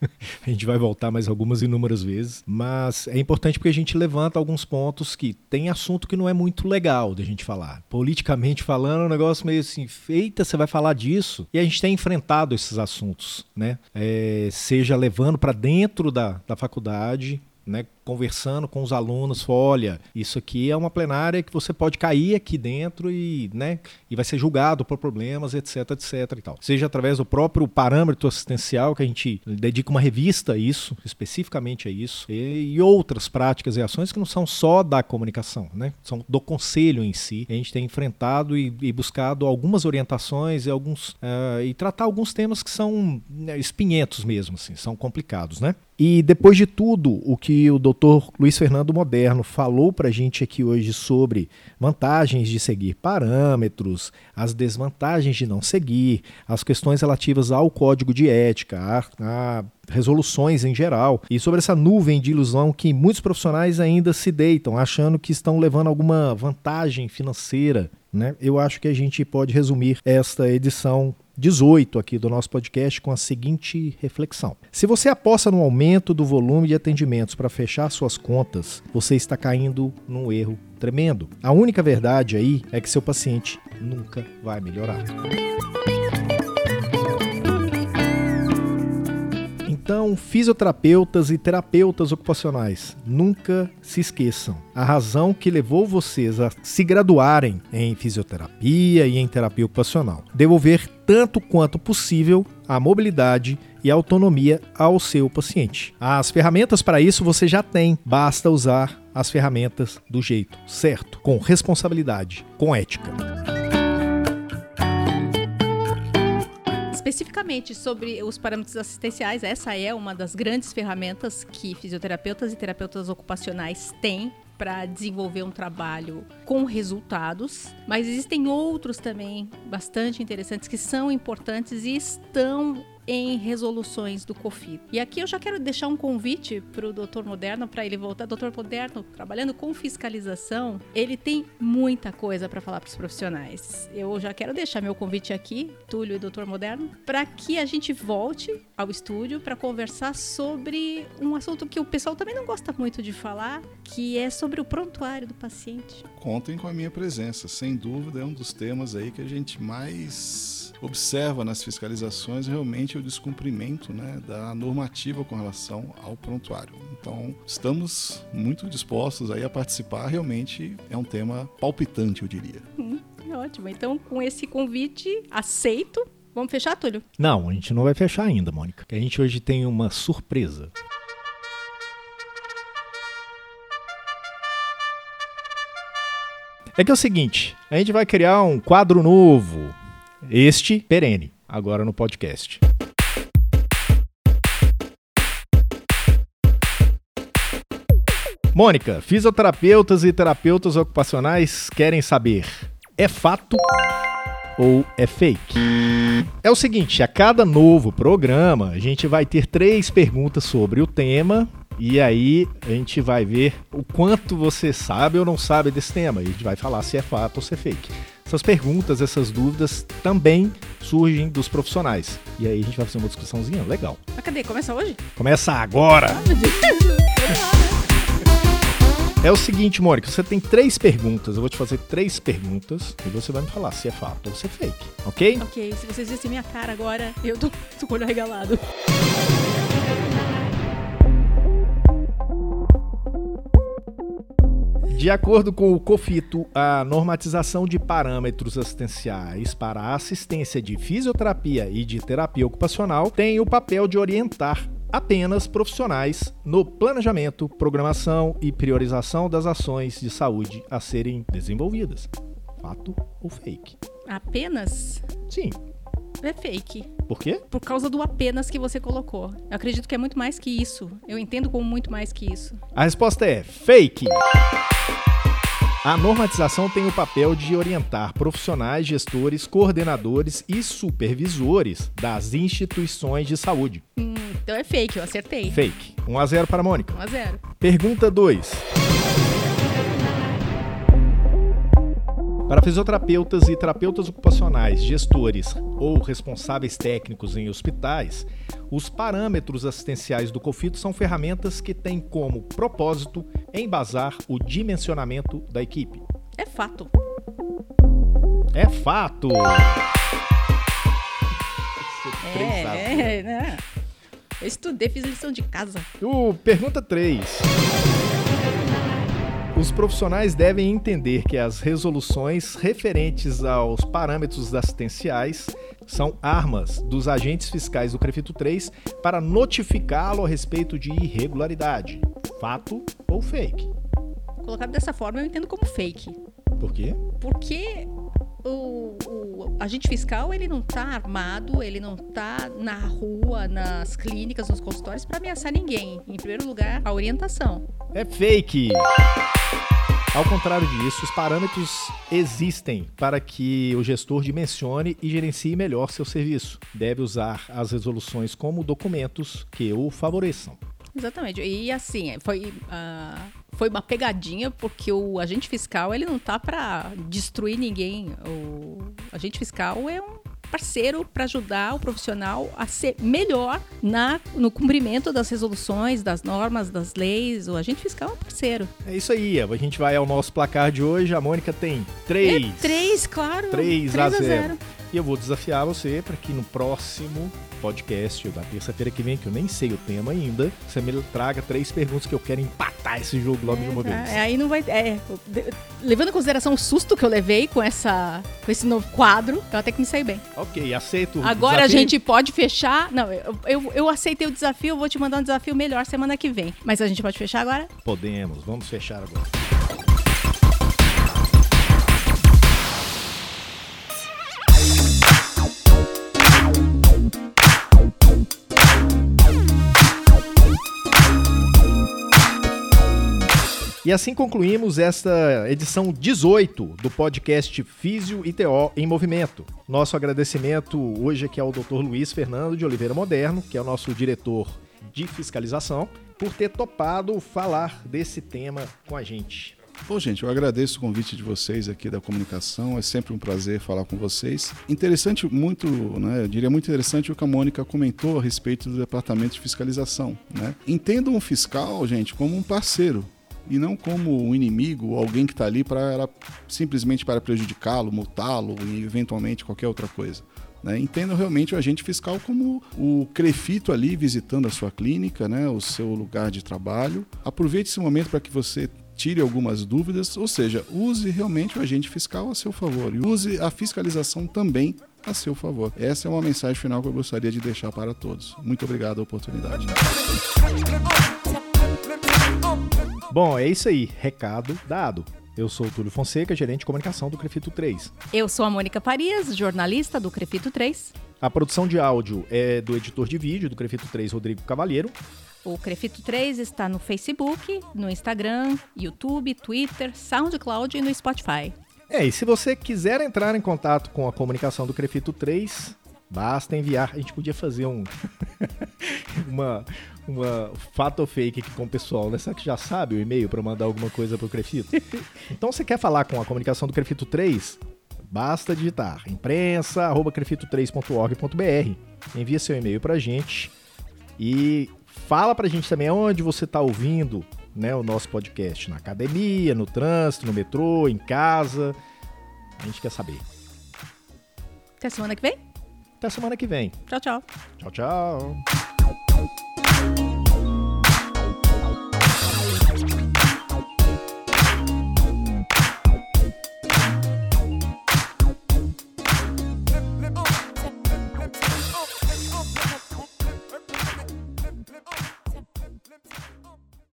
Speaker 1: a gente vai voltar mais algumas inúmeras vezes, mas é importante porque a gente levanta alguns pontos que tem assunto que não é muito legal da gente falar. Politicamente falando, é um negócio meio assim, feita, você vai falar disso, e a gente tem enfrentado esses assuntos, né? É, seja levando para dentro da, da faculdade, né, conversando com os alunos, olha, isso aqui é uma plenária que você pode cair aqui dentro e, né, e vai ser julgado por problemas, etc, etc e tal. Seja através do próprio parâmetro assistencial que a gente dedica uma revista a isso, especificamente a isso, e, e outras práticas e ações que não são só da comunicação, né, são do conselho em si. A gente tem enfrentado e, e buscado algumas orientações e alguns uh, e tratar alguns temas que são né, espinhentos mesmo, assim, são complicados, né? E depois de tudo o que o doutor Luiz Fernando Moderno falou para a gente aqui hoje sobre vantagens de seguir parâmetros, as desvantagens de não seguir, as questões relativas ao código de ética, a, a resoluções em geral, e sobre essa nuvem de ilusão que muitos profissionais ainda se deitam, achando que estão levando alguma vantagem financeira. Né? Eu acho que a gente pode resumir esta edição 18 aqui do nosso podcast com a seguinte reflexão: Se você aposta no aumento do volume de atendimentos para fechar suas contas, você está caindo num erro tremendo. A única verdade aí é que seu paciente nunca vai melhorar. Então, fisioterapeutas e terapeutas ocupacionais, nunca se esqueçam. A razão que levou vocês a se graduarem em fisioterapia e em terapia ocupacional. Devolver tanto quanto possível a mobilidade e autonomia ao seu paciente. As ferramentas para isso você já tem, basta usar as ferramentas do jeito certo, com responsabilidade, com ética.
Speaker 2: Especificamente sobre os parâmetros assistenciais, essa é uma das grandes ferramentas que fisioterapeutas e terapeutas ocupacionais têm para desenvolver um trabalho com resultados, mas existem outros também bastante interessantes que são importantes e estão em resoluções do COFI. E aqui eu já quero deixar um convite para o doutor Moderno, para ele voltar. Doutor Moderno, trabalhando com fiscalização, ele tem muita coisa para falar para os profissionais. Eu já quero deixar meu convite aqui, Túlio e doutor Moderno, para que a gente volte ao estúdio para conversar sobre um assunto que o pessoal também não gosta muito de falar, que é sobre o prontuário do paciente.
Speaker 3: Contem com a minha presença, sem dúvida é um dos temas aí que a gente mais observa nas fiscalizações realmente o descumprimento né, da normativa com relação ao prontuário. Então, estamos muito dispostos aí a participar, realmente é um tema palpitante, eu diria.
Speaker 2: Hum, ótimo. Então, com esse convite aceito, vamos fechar, Túlio?
Speaker 1: Não, a gente não vai fechar ainda, Mônica. A gente hoje tem uma surpresa. É que é o seguinte, a gente vai criar um quadro novo este perene, agora no podcast. Mônica, fisioterapeutas e terapeutas ocupacionais querem saber: é fato ou é fake? É o seguinte, a cada novo programa, a gente vai ter três perguntas sobre o tema e aí a gente vai ver o quanto você sabe ou não sabe desse tema. E a gente vai falar se é fato ou se é fake. Essas perguntas, essas dúvidas também surgem dos profissionais. E aí a gente vai fazer uma discussãozinha legal.
Speaker 2: Mas cadê? Começa hoje?
Speaker 1: Começa agora! É o seguinte, Mônica, você tem três perguntas. Eu vou te fazer três perguntas e você vai me falar se é fato ou se é fake, ok?
Speaker 2: Ok, se vocês vissem minha cara agora, eu tô, tô com o olho arregalado.
Speaker 1: De acordo com o COFITO, a normatização de parâmetros assistenciais para a assistência de fisioterapia e de terapia ocupacional tem o papel de orientar apenas profissionais no planejamento, programação e priorização das ações de saúde a serem desenvolvidas. Fato ou fake?
Speaker 2: Apenas?
Speaker 1: Sim.
Speaker 2: É fake.
Speaker 1: Por quê?
Speaker 2: Por causa do apenas que você colocou. Eu acredito que é muito mais que isso. Eu entendo como muito mais que isso.
Speaker 1: A resposta é fake. A normatização tem o papel de orientar profissionais, gestores, coordenadores e supervisores das instituições de saúde.
Speaker 2: Hum, então é fake, eu acertei.
Speaker 1: Fake. 1 a 0 para a Mônica.
Speaker 2: 1 a 0.
Speaker 1: Pergunta 2. Para fisioterapeutas e terapeutas ocupacionais, gestores ou responsáveis técnicos em hospitais, os parâmetros assistenciais do COFITO são ferramentas que têm como propósito embasar o dimensionamento da equipe.
Speaker 2: É fato.
Speaker 1: É fato!
Speaker 2: É, é, né? Eu estudei, fiz lição de casa.
Speaker 1: Uh, pergunta 3. Os profissionais devem entender que as resoluções referentes aos parâmetros assistenciais são armas dos agentes fiscais do CREFITO 3 para notificá-lo a respeito de irregularidade. Fato ou fake?
Speaker 2: Colocado dessa forma, eu entendo como fake.
Speaker 1: Por quê?
Speaker 2: Porque o, o, agente fiscal ele não está armado, ele não está na rua, nas clínicas, nos consultórios para ameaçar ninguém. Em primeiro lugar, a orientação.
Speaker 1: É fake! Ao contrário disso, os parâmetros existem para que o gestor dimensione e gerencie melhor seu serviço. Deve usar as resoluções como documentos que o favoreçam.
Speaker 2: Exatamente. E assim, foi, uh, foi uma pegadinha porque o agente fiscal ele não tá para destruir ninguém. O agente fiscal é um parceiro para ajudar o profissional a ser melhor na, no cumprimento das resoluções, das normas, das leis. O agente fiscal é um parceiro.
Speaker 1: É isso aí, a gente vai ao nosso placar de hoje. A Mônica tem três.
Speaker 2: É três, claro.
Speaker 1: 3, 3 a 0. E eu vou desafiar você para que no próximo podcast da terça-feira que vem, que eu nem sei o tema ainda, você me traga três perguntas que eu quero empatar esse jogo logo
Speaker 2: é,
Speaker 1: de uma
Speaker 2: tá.
Speaker 1: vez.
Speaker 2: É, aí não vai. É, levando em consideração o susto que eu levei com, essa, com esse novo quadro, eu até que me saí bem.
Speaker 1: Ok, aceito.
Speaker 2: Agora a gente pode fechar. Não, eu, eu, eu aceitei o desafio, vou te mandar um desafio melhor semana que vem. Mas a gente pode fechar agora?
Speaker 1: Podemos, vamos fechar agora. E assim concluímos esta edição 18 do podcast Físio e TO em Movimento. Nosso agradecimento hoje aqui ao Dr. Luiz Fernando de Oliveira Moderno, que é o nosso diretor de fiscalização, por ter topado falar desse tema com a gente.
Speaker 3: Bom, gente, eu agradeço o convite de vocês aqui da comunicação. É sempre um prazer falar com vocês. Interessante, muito, né? Eu diria muito interessante o que a Mônica comentou a respeito do departamento de fiscalização. Né? O fiscal, gente, como um parceiro e não como um inimigo ou alguém que está ali para simplesmente para prejudicá-lo, multá-lo e eventualmente qualquer outra coisa. Né? Realmente o agente fiscal como o crefito ali visitando a sua clínica, né? o seu lugar de trabalho. Aproveite esse momento para que você tire algumas dúvidas, ou seja, use realmente o agente fiscal a seu favor e use a fiscalização também a seu favor. Essa é uma mensagem final que eu gostaria de deixar para todos. Muito obrigado a oportunidade.
Speaker 1: Bom, é isso aí. Recado dado. Eu sou o Túlio Fonseca, gerente de comunicação do Crefito 3.
Speaker 2: Eu sou a Mônica Farias, jornalista do Crefito 3.
Speaker 1: A produção de áudio é do editor de vídeo do Crefito 3, Rodrigo Cavalheiro.
Speaker 2: O Crefito 3 está no Facebook, no Instagram, YouTube, Twitter, SoundCloud e no Spotify.
Speaker 1: É, e se você quiser entrar em contato com a comunicação do Crefito 3, basta enviar. A gente podia fazer um <laughs> uma uma fato ou fake aqui com o pessoal, né? Será que já sabe o e-mail para mandar alguma coisa pro Crefito? <laughs> então você quer falar com a comunicação do Crefito 3? Basta digitar imprensa@crefito3.org.br. Envia seu e-mail pra gente e fala pra gente também onde você tá ouvindo, né, o nosso podcast, na academia, no trânsito, no metrô, em casa. A gente quer saber.
Speaker 2: Até semana que vem?
Speaker 1: Até semana que vem.
Speaker 2: Tchau, tchau.
Speaker 1: Tchau, tchau. thank you